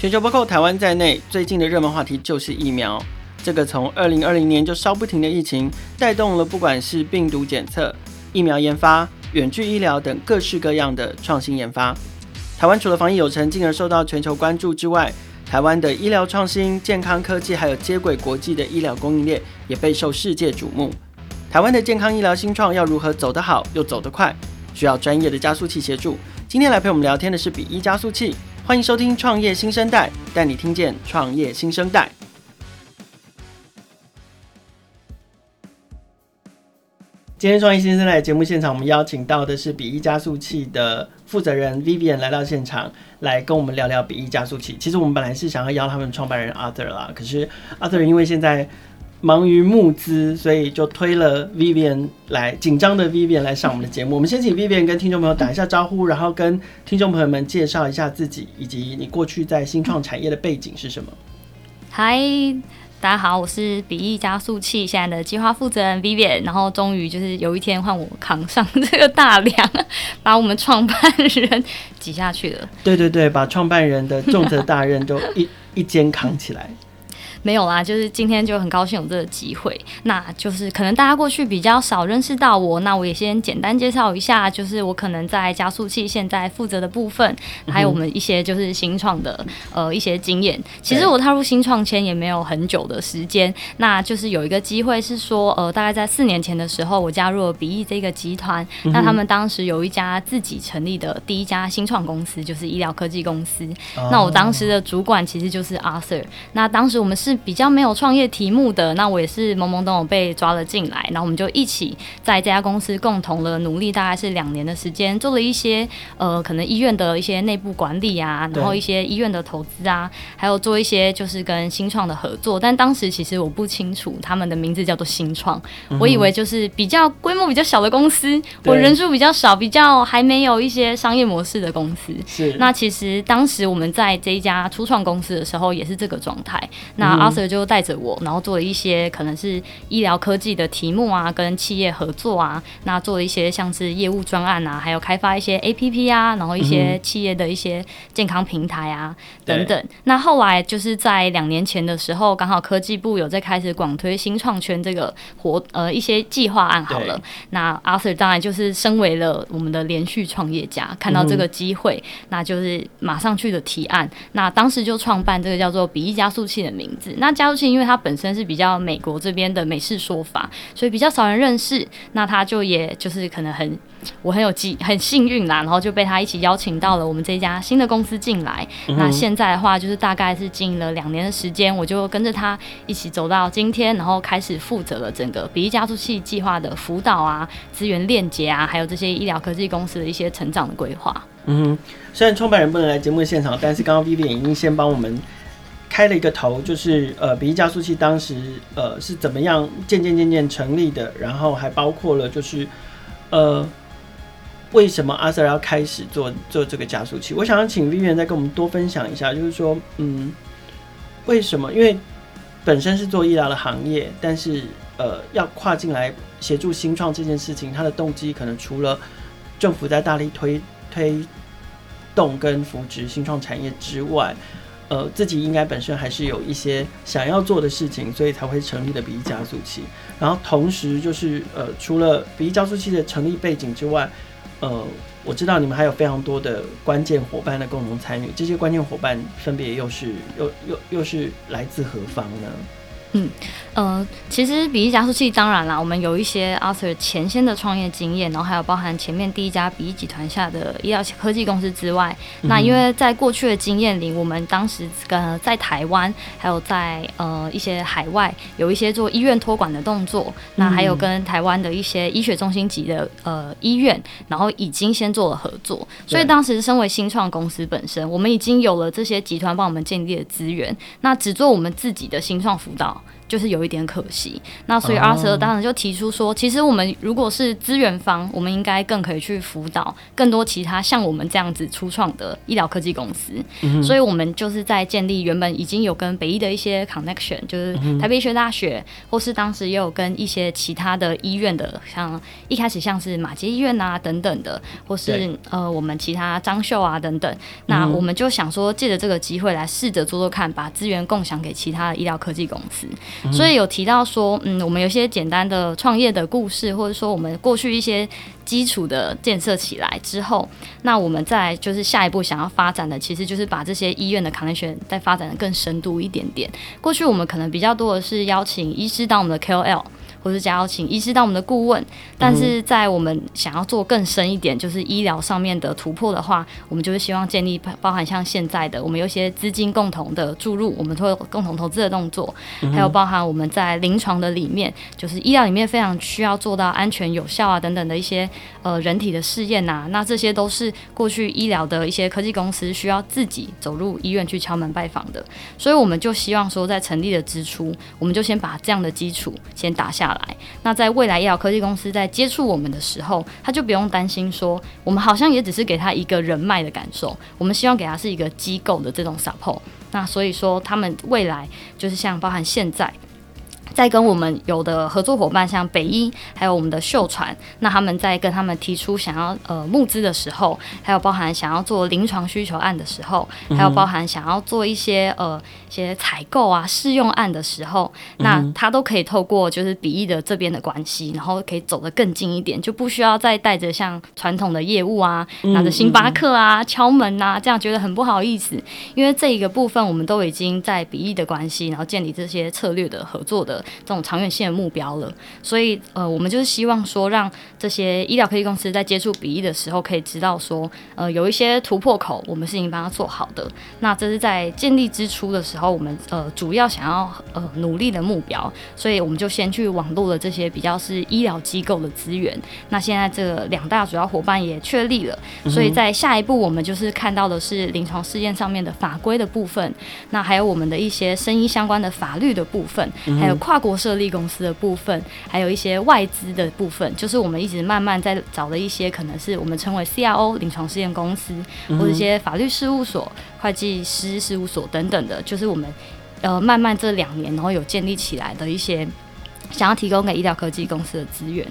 全球包括台湾在内，最近的热门话题就是疫苗。这个从二零二零年就烧不停的疫情，带动了不管是病毒检测、疫苗研发、远距医疗等各式各样的创新研发。台湾除了防疫有成，进而受到全球关注之外，台湾的医疗创新、健康科技，还有接轨国际的医疗供应链，也备受世界瞩目。台湾的健康医疗新创要如何走得好又走得快，需要专业的加速器协助。今天来陪我们聊天的是比翼加速器。欢迎收听《创业新生代》，带你听见创业新生代。今天《创业新生代》节目现场，我们邀请到的是比翼加速器的负责人 Vivian 来到现场，来跟我们聊聊比翼加速器。其实我们本来是想要邀他们创办人 Arthur 啦，可是 Arthur 因为现在忙于募资，所以就推了 Vivian 来，紧张的 Vivian 来上我们的节目。我们先请 Vivian 跟听众朋友打一下招呼，然后跟听众朋友们介绍一下自己，以及你过去在新创产业的背景是什么。嗨，大家好，我是比翼加速器现在的计划负责人 Vivian。然后终于就是有一天换我扛上这个大梁，把我们创办人挤下去了。对对对，把创办人的重责大任都一 一肩扛起来。没有啦，就是今天就很高兴有这个机会。那就是可能大家过去比较少认识到我，那我也先简单介绍一下，就是我可能在加速器现在负责的部分，还有我们一些就是新创的呃一些经验。其实我踏入新创圈也没有很久的时间，那就是有一个机会是说，呃，大概在四年前的时候，我加入了比翼这个集团。那他们当时有一家自己成立的第一家新创公司，就是医疗科技公司。那我当时的主管其实就是 Arthur。那当时我们是。是比较没有创业题目的，那我也是懵懵懂懂被抓了进来，然后我们就一起在这家公司共同的努力，大概是两年的时间，做了一些呃可能医院的一些内部管理啊，然后一些医院的投资啊，还有做一些就是跟新创的合作。但当时其实我不清楚他们的名字叫做新创，我以为就是比较规模比较小的公司，我人数比较少，比较还没有一些商业模式的公司。是，那其实当时我们在这一家初创公司的时候也是这个状态。那 Arthur 就带着我，然后做了一些可能是医疗科技的题目啊，跟企业合作啊，那做了一些像是业务专案啊，还有开发一些 APP 啊，然后一些企业的一些健康平台啊、嗯、等等。那后来就是在两年前的时候，刚好科技部有在开始广推新创圈这个活呃一些计划案好了。那 Arthur 当然就是身为了我们的连续创业家，看到这个机会、嗯，那就是马上去的提案。那当时就创办这个叫做比翼加速器的名字。那加速器，因为它本身是比较美国这边的美式说法，所以比较少人认识。那他就也就是可能很，我很有机很幸运啦，然后就被他一起邀请到了我们这家新的公司进来、嗯。那现在的话，就是大概是经营了两年的时间，我就跟着他一起走到今天，然后开始负责了整个比翼加速器计划的辅导啊、资源链接啊，还有这些医疗科技公司的一些成长的规划。嗯哼，虽然创办人不能来节目现场，但是刚刚 Vivian 已经先帮我们。开了一个头，就是呃，比翼加速器当时呃是怎么样渐渐渐渐成立的，然后还包括了就是呃为什么阿 Sir 要开始做做这个加速器？我想要请 Vian 再跟我们多分享一下，就是说嗯为什么？因为本身是做医疗的行业，但是呃要跨进来协助新创这件事情，它的动机可能除了政府在大力推推动跟扶植新创产业之外。呃，自己应该本身还是有一些想要做的事情，所以才会成立的比翼加速器。然后同时就是呃，除了比翼加速器的成立背景之外，呃，我知道你们还有非常多的关键伙伴的共同参与。这些关键伙伴分别又是又又又是来自何方呢？嗯，呃，其实比翼加速器当然啦，我们有一些 Arthur 前先的创业经验，然后还有包含前面第一家比翼集团下的医疗科技公司之外，嗯，那因为在过去的经验里，我们当时跟在台湾，还有在呃一些海外有一些做医院托管的动作，嗯，那还有跟台湾的一些医学中心级的呃医院，然后已经先做了合作，所以当时身为新创公司本身，我们已经有了这些集团帮我们建立的资源，那只做我们自己的新创辅导。就是有一点可惜。那所以 Arthur 当然就提出说，其实我们如果是资源方，我们应该更可以去辅导更多其他像我们这样子初创的医疗科技公司。嗯、所以我们就是在建立原本已经有跟北医的一些 connection，就是台北医学大学，或是当时也有跟一些其他的医院的，像一开始像是马偕医院啊等等的，或是呃我们其他张秀啊等等。那我们就想说，借着这个机会来试着做做看，把资源共享给其他的医疗科技公司。所以有提到说，嗯，我们有些简单的创业的故事，或者说我们过去一些基础的建设起来之后，那我们再就是下一步想要发展的，其实就是把这些医院的 content 再发展的更深度一点点。过去我们可能比较多的是邀请医师当我们的 KOL。或是邀请医师当我们的顾问，但是在我们想要做更深一点，就是医疗上面的突破的话，我们就是希望建立包含像现在的我们有一些资金共同的注入，我们会有共同投资的动作，还有包含我们在临床的里面，就是医疗里面非常需要做到安全有效啊等等的一些呃人体的试验呐，那这些都是过去医疗的一些科技公司需要自己走入医院去敲门拜访的，所以我们就希望说在成立的之初，我们就先把这样的基础先打下来。那在未来医疗科技公司在接触我们的时候，他就不用担心说，我们好像也只是给他一个人脉的感受，我们希望给他是一个机构的这种 support。那所以说，他们未来就是像包含现在。在跟我们有的合作伙伴，像北医，还有我们的秀传，那他们在跟他们提出想要呃募资的时候，还有包含想要做临床需求案的时候，还有包含想要做一些呃一些采购啊试用案的时候，那他都可以透过就是比翼的这边的关系，然后可以走得更近一点，就不需要再带着像传统的业务啊，拿着星巴克啊敲门啊，这样觉得很不好意思，因为这一个部分我们都已经在比翼的关系，然后建立这些策略的合作的。这种长远性的目标了，所以呃，我们就是希望说，让这些医疗科技公司在接触鼻翼的时候，可以知道说，呃，有一些突破口，我们是已经帮他做好的。那这是在建立之初的时候，我们呃主要想要呃努力的目标，所以我们就先去网络了这些比较是医疗机构的资源。那现在这两大主要伙伴也确立了，所以在下一步我们就是看到的是临床试验上面的法规的部分，那还有我们的一些生医相关的法律的部分，还有跨国设立公司的部分，还有一些外资的部分，就是我们一直慢慢在找的一些，可能是我们称为 CRO 临床试验公司，或者一些法律事务所、会计师事务所等等的，就是我们呃慢慢这两年然后有建立起来的一些想要提供给医疗科技公司的资源。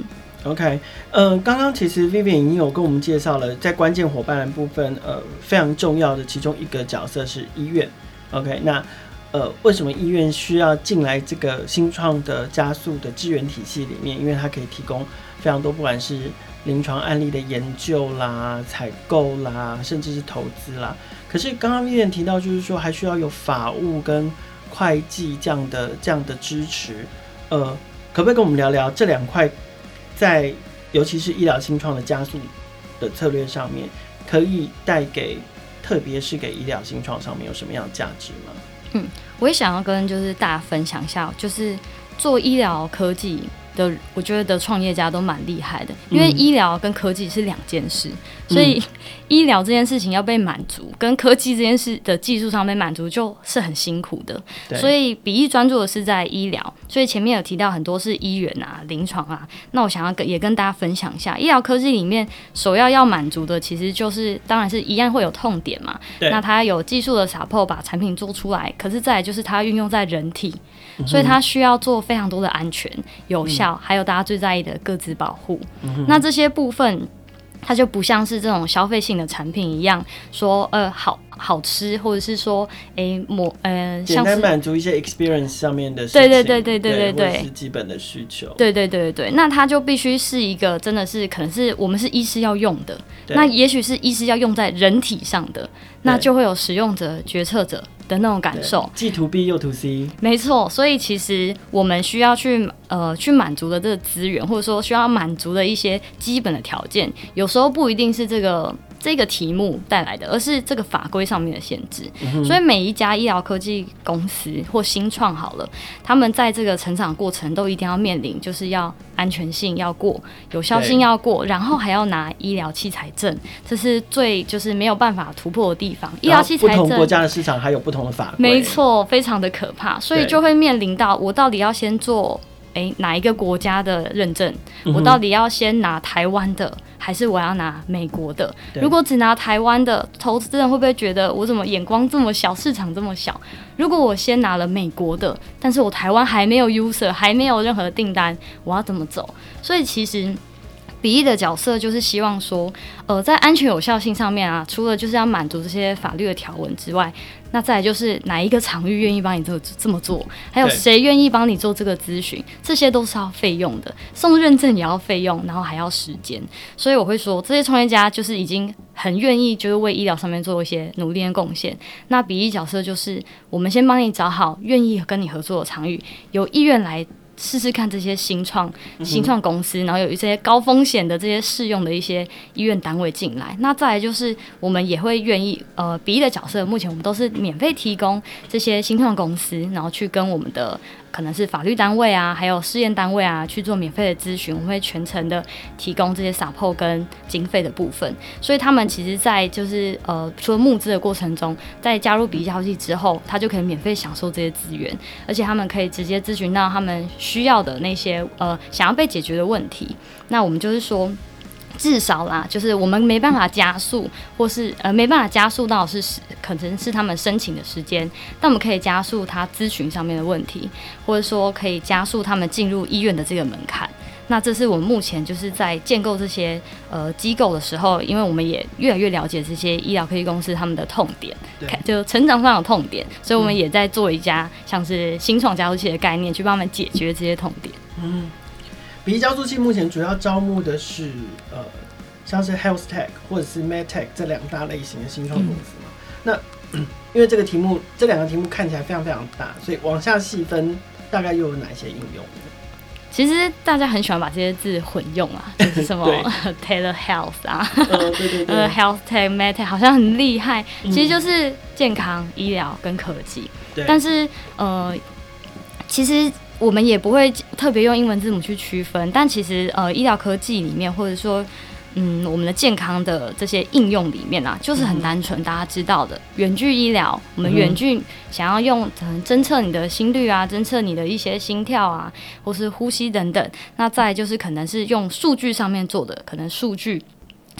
OK，嗯、呃，刚刚其实 Vivian 已经有跟我们介绍了，在关键伙伴的部分，呃，非常重要的其中一个角色是医院。OK，那。呃，为什么医院需要进来这个新创的加速的支援体系里面？因为它可以提供非常多，不管是临床案例的研究啦、采购啦，甚至是投资啦。可是刚刚医院提到，就是说还需要有法务跟会计这样的这样的支持。呃，可不可以跟我们聊聊这两块，在尤其是医疗新创的加速的策略上面，可以带给，特别是给医疗新创上面有什么样的价值吗？嗯，我也想要跟就是大家分享一下，就是做医疗科技的，我觉得的创业家都蛮厉害的，因为医疗跟科技是两件事，所以 医疗这件事情要被满足，跟科技这件事的技术上被满足，就是很辛苦的。所以比翼专注的是在医疗，所以前面有提到很多是医院啊、临床啊，那我想要跟也跟大家分享一下，医疗科技里面首要要满足的，其实就是当然是一样会有痛点嘛。那它有技术的 support 把产品做出来，可是再来就是它运用在人体。所以它需要做非常多的安全、有效，嗯、还有大家最在意的个资保护。嗯、那这些部分，它就不像是这种消费性的产品一样，说呃好好吃，或者是说诶某呃简单满足一些 experience 上面的对对对对对对对，是基本的需求。对对对对对，那它就必须是一个真的是可能是我们是医师要用的，那也许是医师要用在人体上的，那就会有使用者、决策者。的那种感受，既 to B 又 to C，没错。所以其实我们需要去呃去满足的这个资源，或者说需要满足的一些基本的条件，有时候不一定是这个这个题目带来的，而是这个法规上面的限制。嗯、所以每一家医疗科技公司或新创好了，他们在这个成长过程都一定要面临，就是要安全性要过，有效性要过，然后还要拿医疗器材证，这是最就是没有办法突破的地方。医疗器材证，不同国家的市场还有不同的法规，没错，非常的可怕，所以就会面临到我到底要先做。诶，哪一个国家的认证？我到底要先拿台湾的，还是我要拿美国的？如果只拿台湾的，投资人会不会觉得我怎么眼光这么小，市场这么小？如果我先拿了美国的，但是我台湾还没有 user，还没有任何订单，我要怎么走？所以其实。比翼的角色就是希望说，呃，在安全有效性上面啊，除了就是要满足这些法律的条文之外，那再来就是哪一个场域愿意帮你这这么做，还有谁愿意帮你做这个咨询，这些都是要费用的，送认证也要费用，然后还要时间。所以我会说，这些创业家就是已经很愿意，就是为医疗上面做一些努力的贡献。那比翼角色就是，我们先帮你找好愿意跟你合作的场域，有意愿来。试试看这些新创新创公司，然后有一些高风险的这些试用的一些医院单位进来。那再来就是我们也会愿意，呃，比翼的角色，目前我们都是免费提供这些新创公司，然后去跟我们的。可能是法律单位啊，还有试验单位啊，去做免费的咨询，我们会全程的提供这些 support 跟经费的部分。所以他们其实，在就是呃，除了募资的过程中，在加入比翼交际之后，他就可以免费享受这些资源，而且他们可以直接咨询到他们需要的那些呃想要被解决的问题。那我们就是说。至少啦，就是我们没办法加速，或是呃没办法加速到是可能是他们申请的时间，但我们可以加速他咨询上面的问题，或者说可以加速他们进入医院的这个门槛。那这是我们目前就是在建构这些呃机构的时候，因为我们也越来越了解这些医疗科技公司他们的痛点，就成长上的痛点，所以我们也在做一家像是新创加速器的概念，去帮他们解决这些痛点。嗯。比翼加速器目前主要招募的是呃，像是 Health Tech 或者是 Med Tech 这两大类型的新创公司嘛。嗯、那 因为这个题目，这两个题目看起来非常非常大，所以往下细分，大概又有哪些应用？其实大家很喜欢把这些字混用啊，就是 什么 Telehealth 啊，呃，，Health Tech、Med Tech 好像很厉害，其实就是健康、医疗跟科技。对，但是呃，其实。我们也不会特别用英文字母去区分，但其实呃，医疗科技里面，或者说嗯，我们的健康的这些应用里面啊，就是很单纯，大家知道的远距医疗。我们远距想要用侦测你的心率啊，侦测你的一些心跳啊，或是呼吸等等。那再就是可能是用数据上面做的，可能数据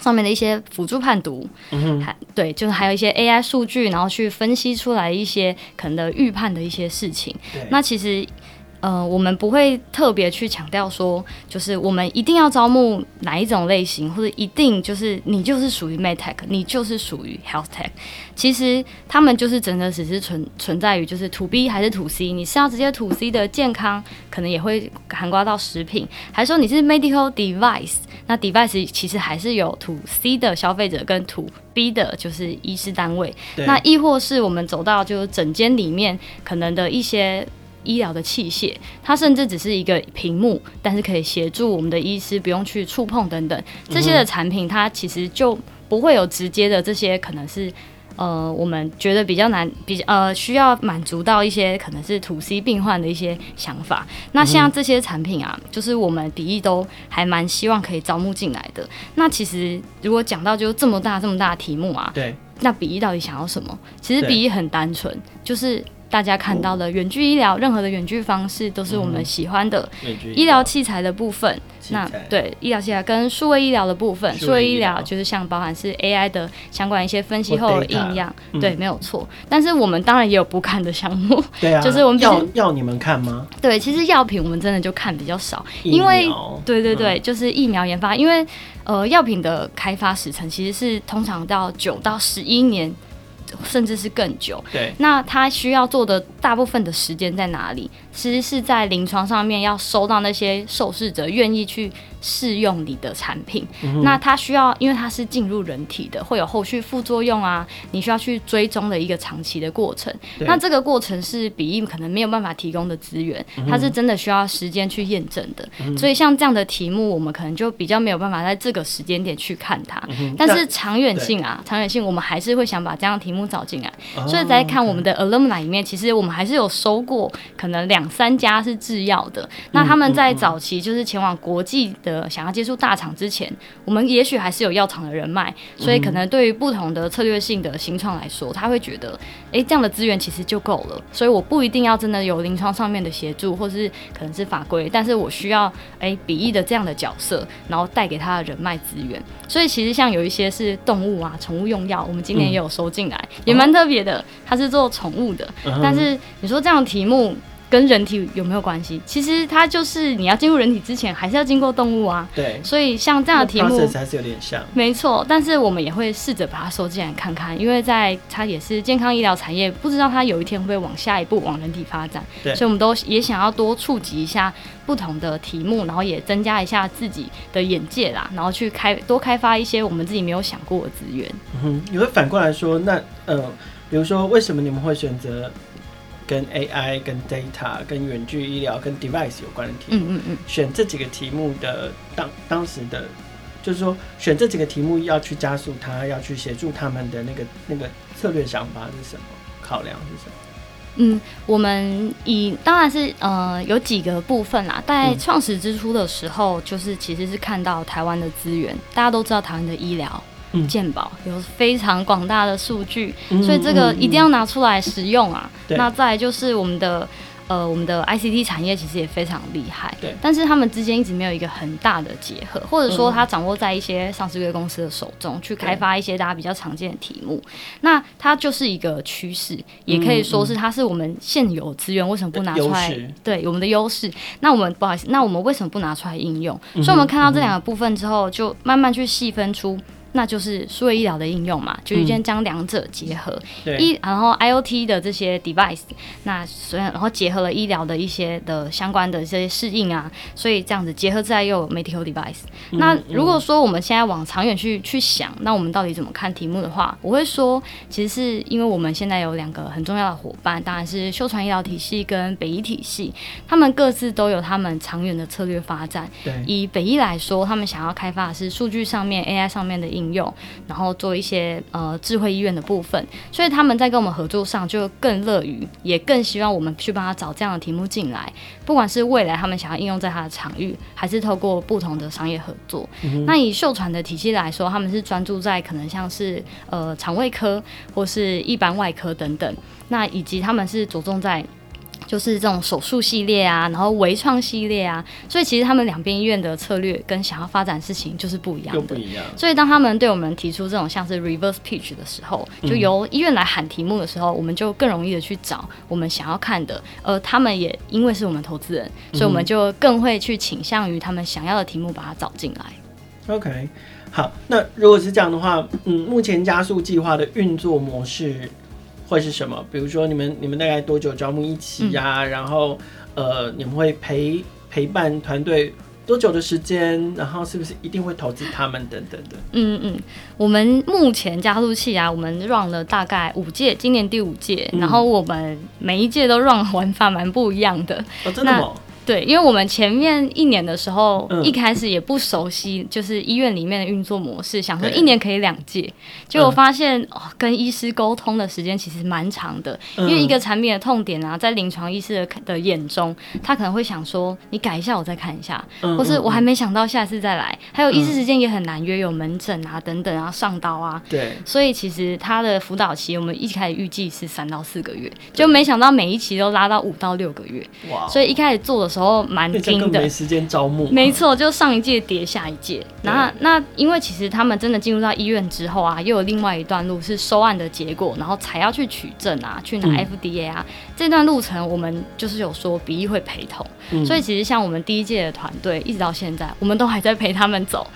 上面的一些辅助判读，嗯，还对，就是还有一些 AI 数据，然后去分析出来一些可能的预判的一些事情。那其实。呃，我们不会特别去强调说，就是我们一定要招募哪一种类型，或者一定就是你就是属于 MedTech，你就是属于 HealthTech。其实他们就是真的只是存存在于就是 To B 还是 To C，你是要直接 To C 的健康，可能也会涵盖到食品，还是说你是 Medical Device，那 Device 其实还是有 To C 的消费者跟 To B 的就是医师单位。那亦或是我们走到就是诊间里面可能的一些。医疗的器械，它甚至只是一个屏幕，但是可以协助我们的医师不用去触碰等等这些的产品，它其实就不会有直接的这些可能是呃我们觉得比较难比较呃需要满足到一些可能是 to C 病患的一些想法。那像这些产品啊，就是我们比翼都还蛮希望可以招募进来的。那其实如果讲到就这么大这么大的题目啊，对，那比翼到底想要什么？其实比翼很单纯，就是。大家看到的远距医疗，任何的远距方式都是我们喜欢的。医疗。器材的部分，那对医疗器材跟数位医疗的部分，数位医疗。就是像包含是 AI 的相关一些分析后的应用，对，没有错。但是我们当然也有不看的项目，对啊，就是我们要要你们看吗？对，其实药品我们真的就看比较少，因为对对对，就是疫苗研发，因为呃药品的开发时程其实是通常到九到十一年。甚至是更久。对，那他需要做的大部分的时间在哪里？其实是在临床上面要收到那些受试者愿意去试用你的产品。嗯、那它需要，因为它是进入人体的，会有后续副作用啊，你需要去追踪的一个长期的过程。那这个过程是比翼可能没有办法提供的资源，它是真的需要时间去验证的。嗯、所以像这样的题目，我们可能就比较没有办法在这个时间点去看它。嗯、但是长远性啊，长远性我们还是会想把这样的题目找进来。哦、所以在看我们的 alumni 里面，其实我们还是有收过可能两三家是制药的。那他们在早期就是前往国际的想要接触大厂之前，我们也许还是有药厂的人脉，所以可能对于不同的策略性的新创来说，他会觉得，哎、欸，这样的资源其实就够了。所以我不一定要真的有临床上面的协助，或是可能是法规，但是我需要哎、欸、比翼的这样的角色，然后带给他的人脉资源。所以其实像有一些是动物啊，宠物用药，我们今年也有收进来，嗯、也蛮特别的。它是做宠物的，嗯、但是你说这样的题目。跟人体有没有关系？其实它就是你要进入人体之前，还是要经过动物啊。对。所以像这样的题目，还是有点像。没错，但是我们也会试着把它收进来看看，因为在它也是健康医疗产业，不知道它有一天会不会往下一步往人体发展。对。所以我们都也想要多触及一下不同的题目，然后也增加一下自己的眼界啦，然后去开多开发一些我们自己没有想过的资源。嗯哼，你会反过来说，那呃，比如说为什么你们会选择？跟 AI、跟 data、跟远距医疗、跟 device 有关的题目，嗯嗯嗯，选这几个题目的当当时的，就是说选这几个题目要去加速它，要去协助他们的那个那个策略想法是什么？考量是什么？嗯，我们以当然是呃有几个部分啦，在创始之初的时候，就是其实是看到台湾的资源，大家都知道台湾的医疗。健保有非常广大的数据，嗯、所以这个一定要拿出来使用啊。嗯嗯、那再来就是我们的呃，我们的 ICT 产业其实也非常厉害，对。但是他们之间一直没有一个很大的结合，或者说它掌握在一些上市公司的手中，去开发一些大家比较常见的题目。那它就是一个趋势，也可以说是它是我们现有资源为什么不拿出来？对，我们的优势。那我们不好意思，那我们为什么不拿出来应用？所以我们看到这两个部分之后，就慢慢去细分出。那就是数位医疗的应用嘛，就已经将两者结合，医、嗯、然后 IoT 的这些 device，那虽然然后结合了医疗的一些的相关的这些适应啊，所以这样子结合在又有 medical device。嗯、那如果说我们现在往长远去去想，那我们到底怎么看题目的话，我会说，其实是因为我们现在有两个很重要的伙伴，当然是秀传医疗体系跟北医体系，他们各自都有他们长远的策略发展。对，以北医来说，他们想要开发的是数据上面 AI 上面的应应用，然后做一些呃智慧医院的部分，所以他们在跟我们合作上就更乐于，也更希望我们去帮他找这样的题目进来，不管是未来他们想要应用在他的场域，还是透过不同的商业合作。嗯、那以秀传的体系来说，他们是专注在可能像是呃肠胃科或是一般外科等等，那以及他们是着重在。就是这种手术系列啊，然后微创系列啊，所以其实他们两边医院的策略跟想要发展的事情就是不一样的。不一样。所以当他们对我们提出这种像是 reverse pitch 的时候，就由医院来喊题目的时候，嗯、我们就更容易的去找我们想要看的。而他们也因为是我们投资人，所以我们就更会去倾向于他们想要的题目，把它找进来。OK，好，那如果是这样的话，嗯，目前加速计划的运作模式。会是什么？比如说你们你们大概多久招募一期呀、啊？嗯、然后呃，你们会陪陪伴团队多久的时间？然后是不是一定会投资他们等等的？嗯嗯，我们目前加速器啊，我们 run 了大概五届，今年第五届，嗯、然后我们每一届都 run 玩法蛮不一样的。哦，真的吗？对，因为我们前面一年的时候，嗯、一开始也不熟悉，就是医院里面的运作模式，想说一年可以两届，结果发现、嗯哦、跟医师沟通的时间其实蛮长的，嗯、因为一个产品的痛点啊，在临床医师的的眼中，他可能会想说，你改一下，我再看一下，嗯、或是我还没想到，下次再来。嗯、还有医师时间也很难约，有门诊啊等等啊，上刀啊，对，所以其实他的辅导期，我们一开始预计是三到四个月，就没想到每一期都拉到五到六个月，哇！所以一开始做的时候。然后蛮精的，没时间招募。没错，就上一届叠下一届。然后那因为其实他们真的进入到医院之后啊，又有另外一段路是收案的结果，然后才要去取证啊，去拿 FDA 啊。嗯、这段路程我们就是有说比翼会陪同，嗯、所以其实像我们第一届的团队，一直到现在，我们都还在陪他们走，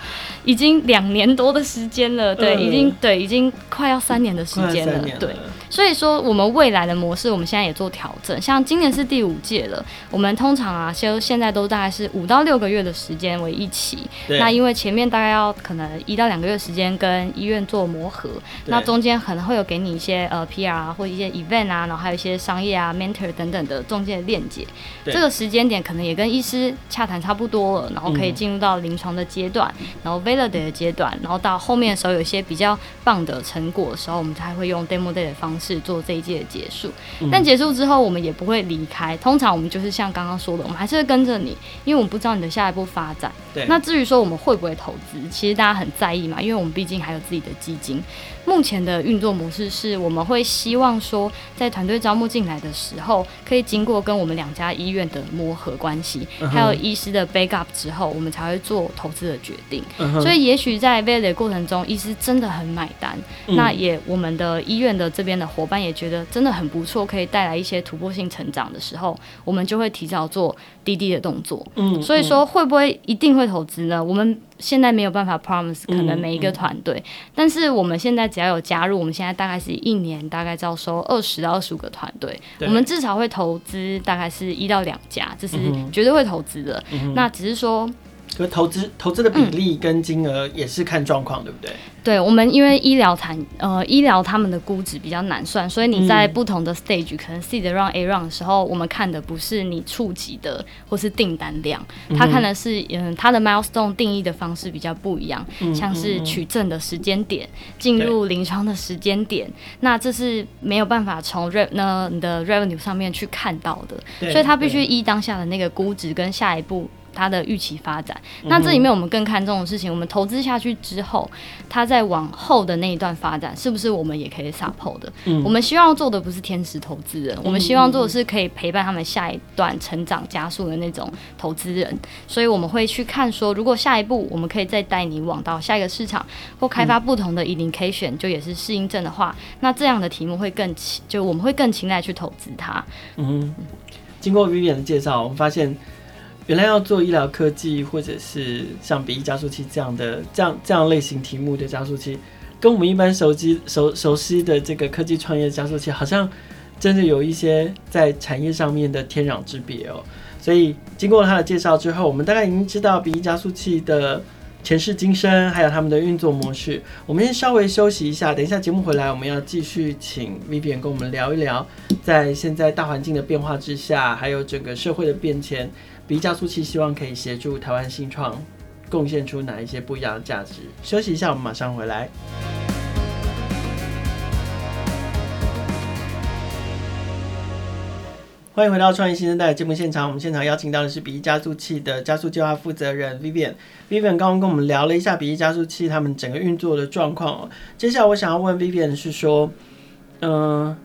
已经两年多的时间了。对，嗯、已经对，已经快要三年的时间了。对。所以说，我们未来的模式，我们现在也做调整。像今年是第五届了，我们通常啊，现现在都大概是五到六个月的时间为一期。那因为前面大概要可能一到两个月时间跟医院做磨合，那中间可能会有给你一些呃 PR 啊，或一些 event 啊，然后还有一些商业啊、mentor 等等的中间的链接。这个时间点可能也跟医师洽谈差不多了，然后可以进入到临床的阶段，嗯、然后 validate 的阶段，然后到后面的时候有一些比较棒的成果的时候，我们才会用 demo day 的方式做这一届的结束。嗯、但结束之后，我们也不会离开。通常我们就是像刚刚说的，我们还是会跟着你，因为我们不知道你的下一步发展。对。那至于说我们会不会投资，其实大家很在意嘛，因为我们毕竟还有自己的基金。目前的运作模式是，我们会希望说，在团队招募进来的时候，可以经过跟我们两家医院的磨合关系，还有医师的 backup 之后，我们才会做投资的决定。所以，也许在 validate 过程中，医师真的很买单，那也我们的医院的这边的伙伴也觉得真的很不错，可以带来一些突破性成长的时候，我们就会提早做滴滴的动作。嗯所以说会不会一定会投资呢？我们。现在没有办法 promise 可能每一个团队，嗯嗯、但是我们现在只要有加入，我们现在大概是一年大概招收二十到二十五个团队，我们至少会投资大概是一到两家，这是绝对会投资的。嗯、那只是说。可投资投资的比例跟金额也是看状况，嗯、对不对？对，我们因为医疗产呃医疗他们的估值比较难算，所以你在不同的 stage，、嗯、可能 C 的 round A round 的时候，我们看的不是你触及的或是订单量，他看的是嗯他的 milestone 定义的方式比较不一样，嗯、像是取证的时间点、进、嗯、入临床的时间点，那这是没有办法从 re 那你的 revenue 上面去看到的，所以他必须依当下的那个估值跟下一步。它的预期发展，那这里面我们更看重的事情，我们投资下去之后，它在往后的那一段发展，是不是我们也可以 support 的？嗯，我们希望做的不是天使投资人，我们希望做的是可以陪伴他们下一段成长加速的那种投资人。所以我们会去看说，如果下一步我们可以再带你往到下一个市场，或开发不同的 indication，就也是适应症的话，那这样的题目会更就我们会更青睐去投资它。嗯，经过 Vivian 的介绍，我们发现。原来要做医疗科技，或者是像鼻翼加速器这样的这样这样类型题目的加速器，跟我们一般熟悉熟熟悉的这个科技创业加速器，好像真的有一些在产业上面的天壤之别哦。所以经过他的介绍之后，我们大概已经知道鼻翼加速器的前世今生，还有他们的运作模式。我们先稍微休息一下，等一下节目回来，我们要继续请 Vivian 跟我们聊一聊，在现在大环境的变化之下，还有整个社会的变迁。笔译加速器希望可以协助台湾新创贡献出哪一些不一样的价值？休息一下，我们马上回来。欢迎回到创业新生代节目现场，我们现场邀请到的是笔译加速器的加速计划负责人 Vivian。Vivian 刚刚跟我们聊了一下笔译加速器他们整个运作的状况哦。接下来我想要问 Vivian 是说，嗯、呃，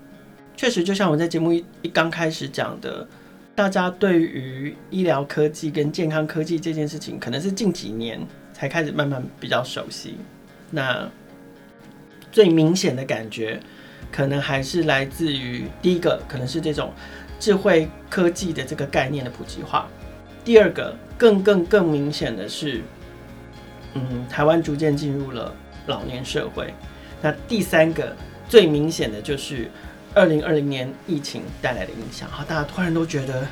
确实就像我在节目一一刚开始讲的。大家对于医疗科技跟健康科技这件事情，可能是近几年才开始慢慢比较熟悉。那最明显的感觉，可能还是来自于第一个，可能是这种智慧科技的这个概念的普及化。第二个，更更更明显的是，嗯，台湾逐渐进入了老年社会。那第三个，最明显的就是。二零二零年疫情带来的影响，好，大家突然都觉得，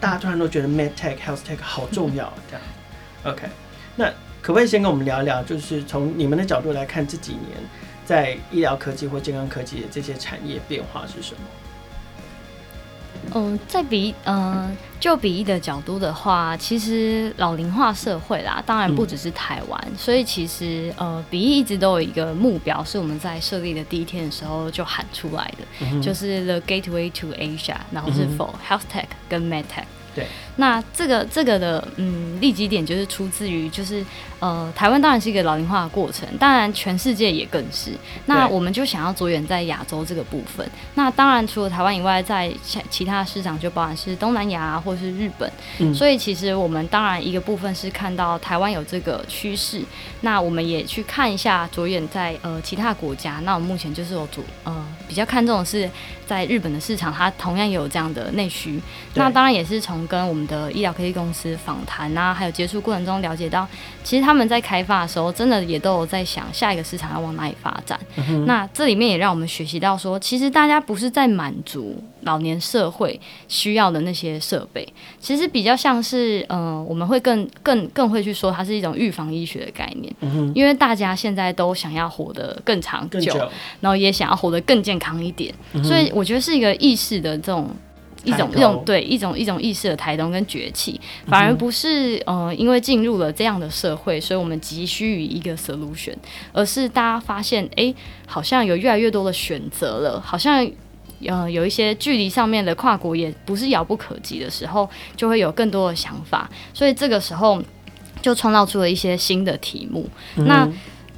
大家突然都觉得 MedTech、HealthTech 好重要，这样。OK，那可不可以先跟我们聊一聊，就是从你们的角度来看，这几年在医疗科技或健康科技的这些产业变化是什么？嗯，在比嗯，就比喻的角度的话，其实老龄化社会啦，当然不只是台湾，嗯、所以其实呃，比喻一直都有一个目标，是我们在设立的第一天的时候就喊出来的，嗯、就是 The Gateway to Asia，然后是 For Health Tech 跟 Med Tech。对，那这个这个的嗯，立基点就是出自于就是呃，台湾当然是一个老龄化的过程，当然全世界也更是。那我们就想要着眼在亚洲这个部分。那当然除了台湾以外，在其他市场就包含是东南亚或或是日本。嗯，所以其实我们当然一个部分是看到台湾有这个趋势，那我们也去看一下着眼在呃其他国家。那我们目前就是有主呃比较看重的是在日本的市场，它同样也有这样的内需。那当然也是从跟我们的医疗科技公司访谈啊，还有接触过程中了解到，其实他们在开发的时候，真的也都有在想下一个市场要往哪里发展。嗯、那这里面也让我们学习到说，其实大家不是在满足老年社会需要的那些设备，其实比较像是，呃，我们会更更更会去说，它是一种预防医学的概念。嗯，因为大家现在都想要活得更长久，然后也想要活得更健康一点，嗯、所以我觉得是一个意识的这种。一种一种对一种一种意识的抬头跟崛起，反而不是呃因为进入了这样的社会，所以我们急需于一个 solution，而是大家发现哎、欸，好像有越来越多的选择了，好像呃有一些距离上面的跨国也不是遥不可及的时候，就会有更多的想法，所以这个时候就创造出了一些新的题目。嗯、那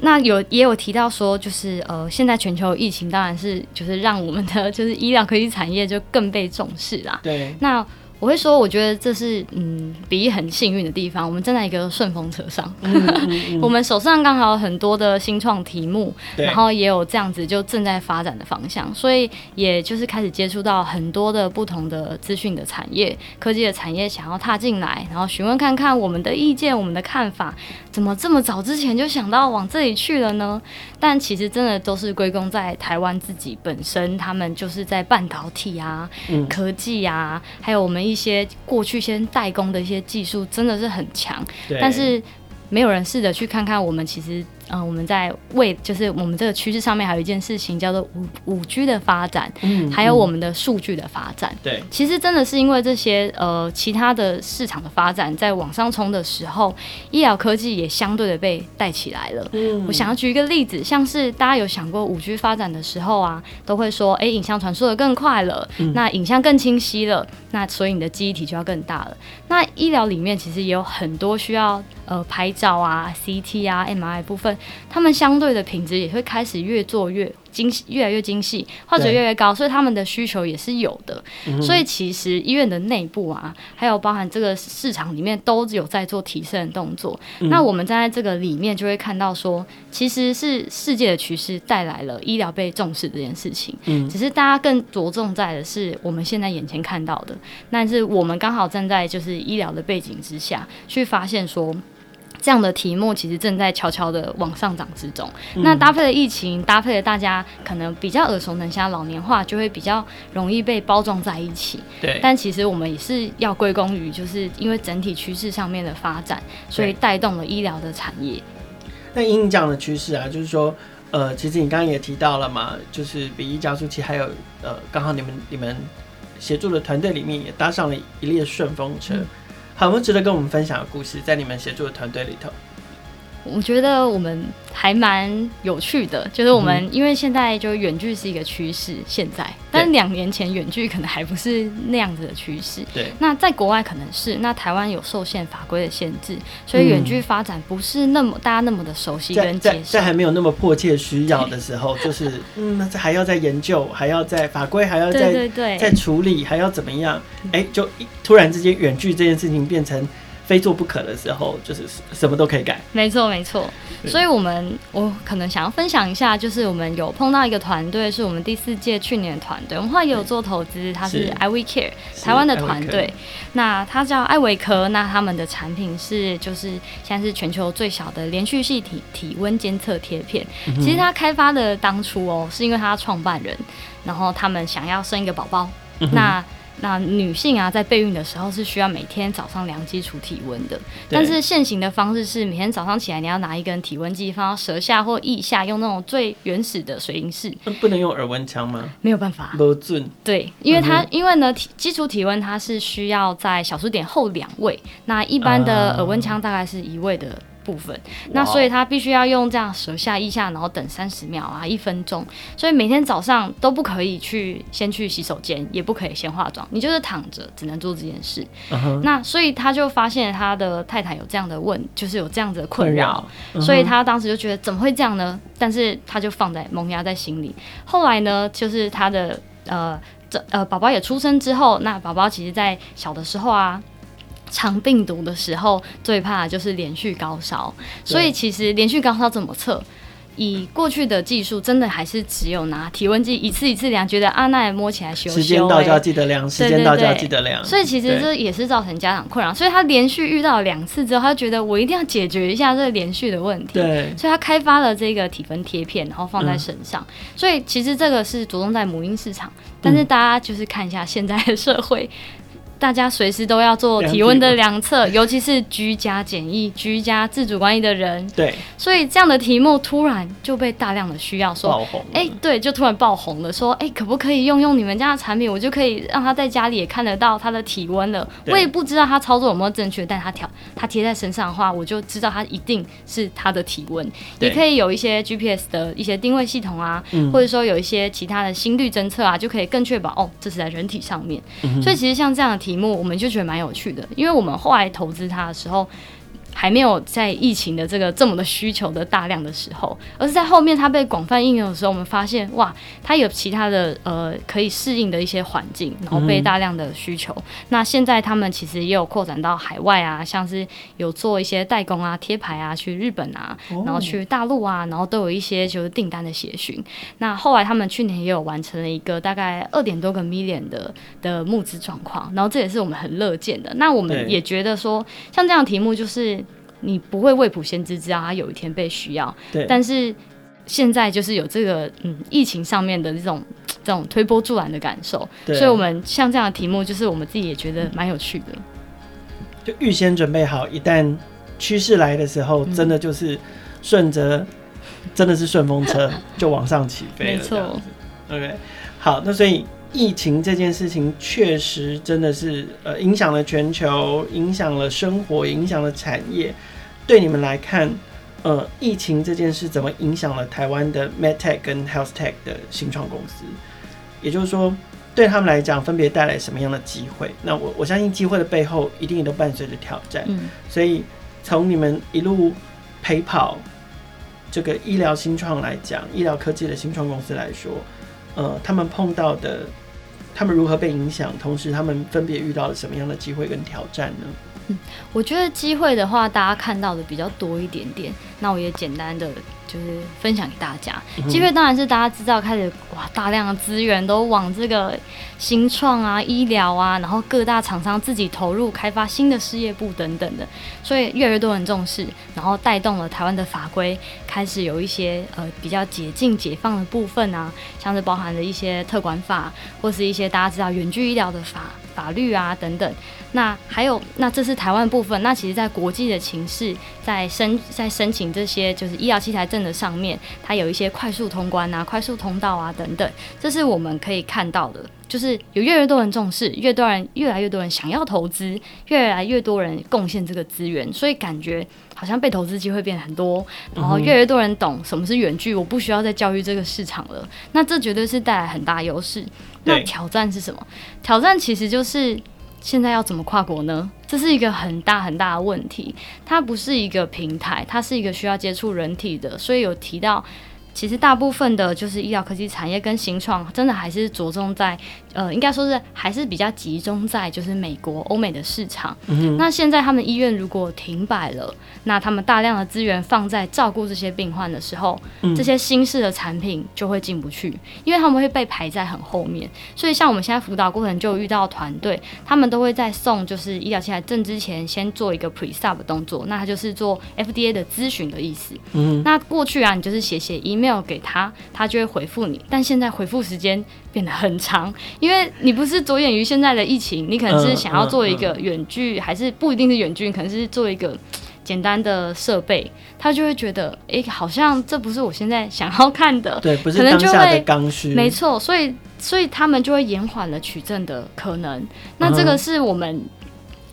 那有也有提到说，就是呃，现在全球疫情当然是就是让我们的就是医疗科技产业就更被重视啦。对。那我会说，我觉得这是嗯，比喻很幸运的地方。我们站在一个顺风车上，嗯嗯嗯、我们手上刚好有很多的新创题目，然后也有这样子就正在发展的方向，所以也就是开始接触到很多的不同的资讯的产业、科技的产业，想要踏进来，然后询问看看我们的意见、我们的看法，怎么这么早之前就想到往这里去了呢？但其实真的都是归功在台湾自己本身，他们就是在半导体啊、嗯、科技啊，还有我们。一些过去先代工的一些技术真的是很强，但是没有人试着去看看我们其实。嗯、呃，我们在为就是我们这个趋势上面还有一件事情叫做五五 G 的发展，嗯，还有我们的数据的发展。对，其实真的是因为这些呃其他的市场的发展在往上冲的时候，医疗科技也相对的被带起来了。嗯，我想要举一个例子，像是大家有想过五 G 发展的时候啊，都会说，哎，影像传输的更快了，嗯，那影像更清晰了，那所以你的记忆体就要更大了。那医疗里面其实也有很多需要呃拍照啊、CT 啊、MRI 部分。他们相对的品质也会开始越做越精细，越来越精细，或者越来越高，所以他们的需求也是有的。嗯、所以其实医院的内部啊，还有包含这个市场里面都有在做提升的动作。嗯、那我们站在这个里面就会看到说，其实是世界的趋势带来了医疗被重视这件事情。嗯，只是大家更着重在的是我们现在眼前看到的，但是我们刚好站在就是医疗的背景之下去发现说。这样的题目其实正在悄悄的往上涨之中。嗯、那搭配了疫情，搭配了大家可能比较耳熟能详老年化，就会比较容易被包装在一起。对。但其实我们也是要归功于，就是因为整体趋势上面的发展，所以带动了医疗的产业。那因这样的趋势啊，就是说，呃，其实你刚刚也提到了嘛，就是比翼加速器，还有呃，刚好你们你们协助的团队里面也搭上了一列顺风车。嗯很不值得跟我们分享的故事，在你们协助的团队里头？我觉得我们还蛮有趣的，就是我们因为现在就远距是一个趋势，现在，但是两年前远距可能还不是那样子的趋势。对，那在国外可能是，那台湾有受限法规的限制，所以远距发展不是那么大家那么的熟悉跟接受。在还没有那么迫切需要的时候，就是嗯，那还要再研究，还要在法规还要再对对对再处理，还要怎么样？哎、欸，就突然之间远距这件事情变成。非做不可的时候，就是什么都可以改。没错，没错。所以，我们我可能想要分享一下，就是我们有碰到一个团队，是我们第四届去年的团队，我们后来也有做投资，他是 iWeCare 台湾的团队。那他叫艾维科，那他们的产品是就是现在是全球最小的连续性体体温监测贴片。嗯、其实他开发的当初哦，是因为他创办人，然后他们想要生一个宝宝，嗯、那。那女性啊，在备孕的时候是需要每天早上量基础体温的，但是现行的方式是每天早上起来你要拿一根体温计放到舌下或腋下，用那种最原始的水银式。不能用耳温枪吗？没有办法。不准。对，因为它、嗯、因为呢，体基础体温它是需要在小数点后两位，那一般的耳温枪大概是一位的。部分，那所以他必须要用这样舌下、一下，然后等三十秒啊，一分钟。所以每天早上都不可以去先去洗手间，也不可以先化妆，你就是躺着，只能做这件事。Uh-huh. 那所以他就发现他的太太有这样的问，就是有这样子的困扰，Uh-huh. 所以他当时就觉得怎么会这样呢？但是他就放在萌芽在心里。后来呢，就是他的呃。这呃宝宝也出生之后，那宝宝其实在小的时候啊。肠病毒的时候，最怕的就是连续高烧，所以其实连续高烧怎么测？以过去的技术，真的还是只有拿体温计一次一次量，觉得啊，那也摸起来羞羞。时间到就要记得量，时间到就要记得量。所以其实这也是造成家长困扰，所以他连续遇到两次之后，他就觉得我一定要解决一下这个连续的问题。对，所以他开发了这个体温贴片，然后放在身上。嗯、所以其实这个是着重在母婴市场，但是大家就是看一下现在的社会。大家随时都要做体温的量测，尤其是居家检疫、居家自主管理的人。对，所以这样的题目突然就被大量的需要说，爆红。哎、欸，对，就突然爆红了，说，哎、欸，可不可以用用你们家的产品？我就可以让他在家里也看得到他的体温了。我也不知道他操作有没有正确，但他调他贴在身上的话，我就知道他一定是他的体温。也可以有一些 GPS 的一些定位系统啊，或者说有一些其他的心率侦测啊，就可以更确保哦，这是在人体上面。嗯、所以其实像这样的题题目，我们就觉得。蛮有趣的，因为我们后来投资它的时候。还没有在疫情的这个这么的需求的大量的时候，而是在后面它被广泛应用的时候，我们发现哇，它有其他的呃可以适应的一些环境，然后被大量的需求。嗯、那现在他们其实也有扩展到海外啊，像是有做一些代工啊、贴牌啊，去日本啊，然后去大陆啊，然后都有一些就是订单的协询。那后来他们去年也有完成了一个大概二点多个 million 的的募资状况，然后这也是我们很乐见的。那我们也觉得说，像这样的题目就是。你不会未卜先知，知道他有一天被需要。对。但是现在就是有这个嗯疫情上面的这种这种推波助澜的感受。对。所以我们像这样的题目，就是我们自己也觉得蛮有趣的。就预先准备好，一旦趋势来的时候，真的就是顺着、嗯，真的是顺风车 就往上起飞了。没错。OK，好，那所以疫情这件事情确实真的是呃影响了全球，影响了生活，影响了产业。对你们来看，呃，疫情这件事怎么影响了台湾的 MedTech 跟 HealthTech 的新创公司？也就是说，对他们来讲，分别带来什么样的机会？那我我相信机会的背后一定也都伴随着挑战。嗯，所以从你们一路陪跑这个医疗新创来讲，医疗科技的新创公司来说，呃，他们碰到的，他们如何被影响？同时，他们分别遇到了什么样的机会跟挑战呢？嗯，我觉得机会的话，大家看到的比较多一点点。那我也简单的就是分享给大家。机会当然是大家知道，开始哇，大量的资源都往这个新创啊、医疗啊，然后各大厂商自己投入开发新的事业部等等的，所以越来越多人重视，然后带动了台湾的法规开始有一些呃比较解禁、解放的部分啊，像是包含了一些特管法，或是一些大家知道远距医疗的法。法律啊等等，那还有那这是台湾部分。那其实，在国际的情势，在申在申请这些就是医疗器材证的上面，它有一些快速通关啊、快速通道啊等等，这是我们可以看到的。就是有越来越多人重视，越多人越来越多人想要投资，越来越多人贡献这个资源，所以感觉好像被投资机会变很多，然后越来越多人懂什么是远距，我不需要再教育这个市场了。那这绝对是带来很大优势。那挑战是什么？挑战其实就是现在要怎么跨国呢？这是一个很大很大的问题。它不是一个平台，它是一个需要接触人体的，所以有提到。其实大部分的，就是医疗科技产业跟新创，真的还是着重在，呃，应该说是还是比较集中在就是美国、欧美的市场。嗯。那现在他们医院如果停摆了，那他们大量的资源放在照顾这些病患的时候，嗯，这些新式的产品就会进不去，因为他们会被排在很后面。所以像我们现在辅导过程就遇到团队，他们都会在送就是医疗器材证之前，先做一个 pre-sub 的动作，那他就是做 FDA 的咨询的意思。嗯。那过去啊，你就是写写 email。没有给他，他就会回复你。但现在回复时间变得很长，因为你不是着眼于现在的疫情，你可能是想要做一个远距，还是不一定是远距，可能是做一个简单的设备，他就会觉得，哎，好像这不是我现在想要看的，对，不是当下的刚需，没错，所以所以他们就会延缓了取证的可能。那这个是我们。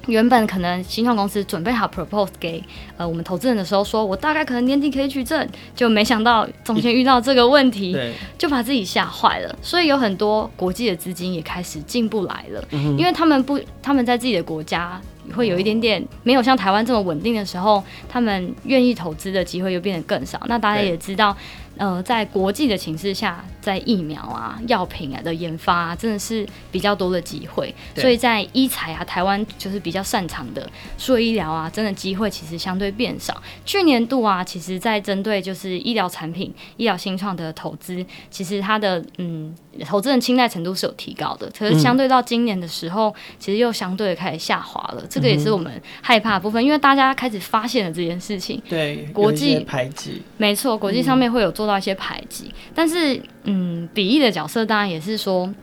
原本可能新创公司准备好 propose 给呃我们投资人的时候，说我大概可能年底可以取证，就没想到中间遇到这个问题，就把自己吓坏了。所以有很多国际的资金也开始进不来了，因为他们不，他们在自己的国家会有一点点没有像台湾这么稳定的时候，他们愿意投资的机会又变得更少。那大家也知道。呃，在国际的情势下，在疫苗啊、药品啊的研发啊，真的是比较多的机会。所以在医材啊，台湾就是比较擅长的数位医疗啊，真的机会其实相对变少。去年度啊，其实在针对就是医疗产品、医疗新创的投资，其实它的嗯投资人青睐程度是有提高的。可是相对到今年的时候，嗯、其实又相对的开始下滑了。这个也是我们害怕的部分，因为大家开始发现了这件事情。对，国际排挤，没错，国际上面会有做。做到一些排挤，但是嗯，比翼的角色当然也是说，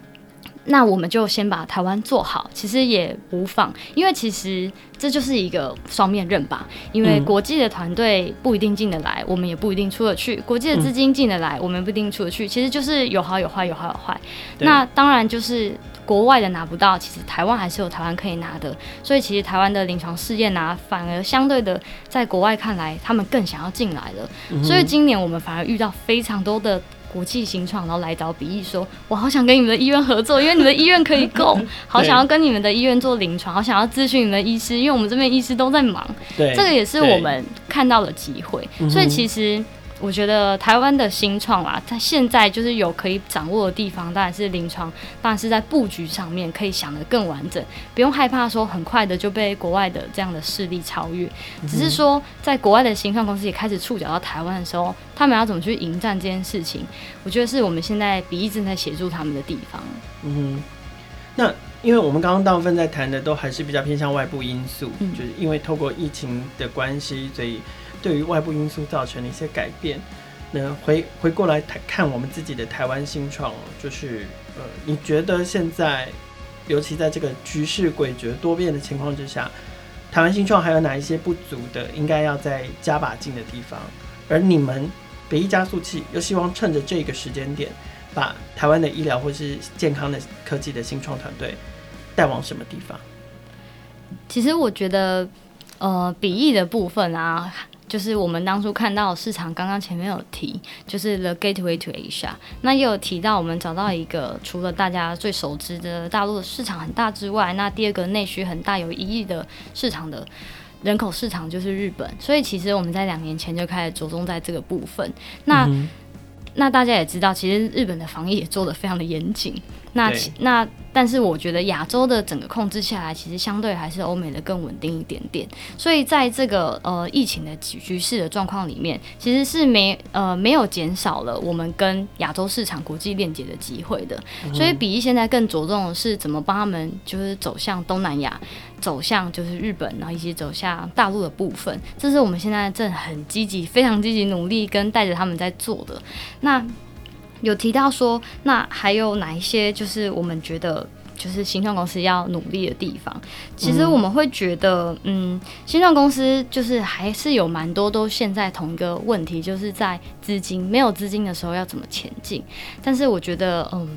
那我们就先把台湾做好，其实也无妨，因为其实这就是一个双面刃吧。因为国际的团队不一定进得来，我们也不一定出得去；国际的资金进得来，我们不一定出得去。其实就是有好有坏，有好有坏。那当然就是。国外的拿不到，其实台湾还是有台湾可以拿的，所以其实台湾的临床试验啊，反而相对的，在国外看来，他们更想要进来了。嗯、所以今年我们反而遇到非常多的国际新创，然后来找比翼说：“我好想跟你们的医院合作，因为你们的医院可以够，好想要跟你们的医院做临床，好想要咨询你们的医师，因为我们这边医师都在忙。”对，这个也是我们看到的机会。所以其实。我觉得台湾的新创啊，它现在就是有可以掌握的地方，当然是临床，当然是在布局上面可以想得更完整，不用害怕说很快的就被国外的这样的势力超越。只是说，在国外的新创公司也开始触角到台湾的时候，他们要怎么去迎战这件事情，我觉得是我们现在比翼正在协助他们的地方。嗯哼，那因为我们刚刚大部分在谈的都还是比较偏向外部因素，嗯、就是因为透过疫情的关系，所以。对于外部因素造成的一些改变，那回回过来看我们自己的台湾新创，就是呃，你觉得现在，尤其在这个局势诡谲多变的情况之下，台湾新创还有哪一些不足的，应该要再加把劲的地方？而你们比翼加速器又希望趁着这个时间点，把台湾的医疗或是健康的科技的新创团队带往什么地方？其实我觉得，呃，比翼的部分啊。就是我们当初看到市场，刚刚前面有提，就是 The Gateway to Asia，那也有提到我们找到一个除了大家最熟知的大陆的市场很大之外，那第二个内需很大有一亿的市场的人口市场就是日本，所以其实我们在两年前就开始着重在这个部分。那、嗯、那大家也知道，其实日本的防疫也做得非常的严谨。那那，但是我觉得亚洲的整个控制下来，其实相对还是欧美的更稳定一点点。所以在这个呃疫情的局局势的状况里面，其实是没呃没有减少了我们跟亚洲市场国际链接的机会的。所以比翼现在更着重的是怎么帮他们就是走向东南亚，走向就是日本，然后以及走向大陆的部分。这是我们现在正很积极、非常积极努力跟带着他们在做的。那。有提到说，那还有哪一些就是我们觉得就是新创公司要努力的地方？其实我们会觉得，嗯，新创公司就是还是有蛮多都现在同一个问题，就是在资金没有资金的时候要怎么前进？但是我觉得，嗯。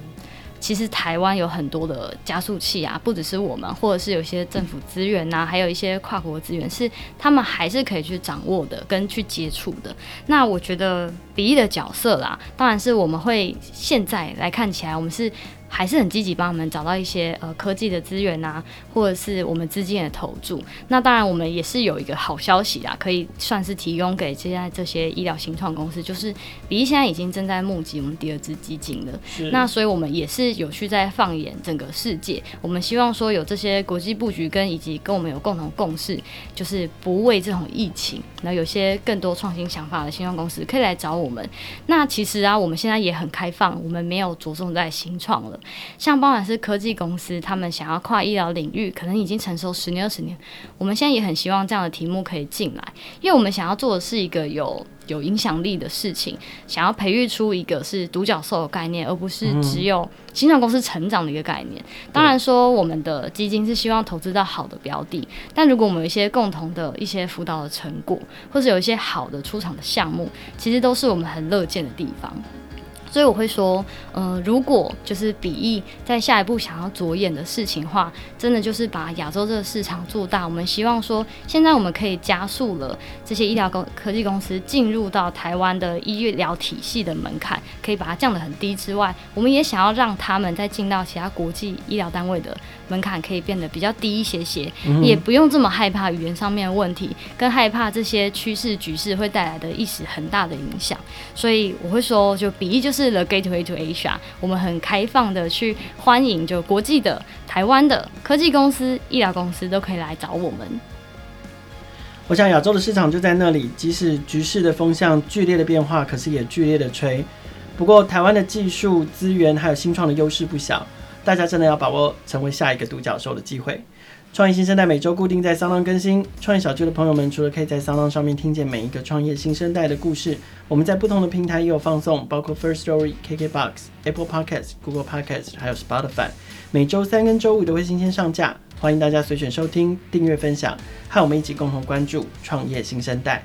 其实台湾有很多的加速器啊，不只是我们，或者是有些政府资源呐、还有一些跨国资源，是他们还是可以去掌握的，跟去接触的。那我觉得比翼的角色啦，当然是我们会现在来看起来，我们是。还是很积极帮我们找到一些呃科技的资源呐，或者是我们资金的投注。那当然，我们也是有一个好消息啊，可以算是提供给现在这些医疗新创公司，就是比翼现在已经正在募集我们第二支基金了。那所以我们也是有去在放眼整个世界，我们希望说有这些国际布局跟以及跟我们有共同共识，就是不为这种疫情，然后有些更多创新想法的新创公司可以来找我们。那其实啊，我们现在也很开放，我们没有着重在新创了。像包含是科技公司，他们想要跨医疗领域，可能已经成熟十年、二十年。我们现在也很希望这样的题目可以进来，因为我们想要做的是一个有有影响力的事情，想要培育出一个是独角兽的概念，而不是只有新创公司成长的一个概念。当然说，我们的基金是希望投资到好的标的，但如果我们有一些共同的一些辅导的成果，或者有一些好的出场的项目，其实都是我们很乐见的地方。所以我会说，呃，如果就是比翼在下一步想要着眼的事情的话，真的就是把亚洲这个市场做大。我们希望说，现在我们可以加速了这些医疗公科技公司进入到台湾的医疗体系的门槛，可以把它降得很低之外，我们也想要让他们在进到其他国际医疗单位的门槛可以变得比较低一些些，嗯、也不用这么害怕语言上面的问题，跟害怕这些趋势局势会带来的一时很大的影响。所以我会说，就比翼就是 The Gateway to Asia，我们很开放的去欢迎就国际的、台湾的科技公司、医疗公司都可以来找我们。我想亚洲的市场就在那里，即使局势的风向剧烈的变化，可是也剧烈的吹。不过台湾的技术资源还有新创的优势不小，大家真的要把握成为下一个独角兽的机会。创业新生代每周固定在桑浪更新。创业小区的朋友们，除了可以在桑浪上面听见每一个创业新生代的故事，我们在不同的平台也有放送，包括 First Story、KKBox、Apple Podcast、Google Podcast，还有 Spotify。每周三跟周五都会新鲜上架，欢迎大家随选收听、订阅、分享，和我们一起共同关注创业新生代。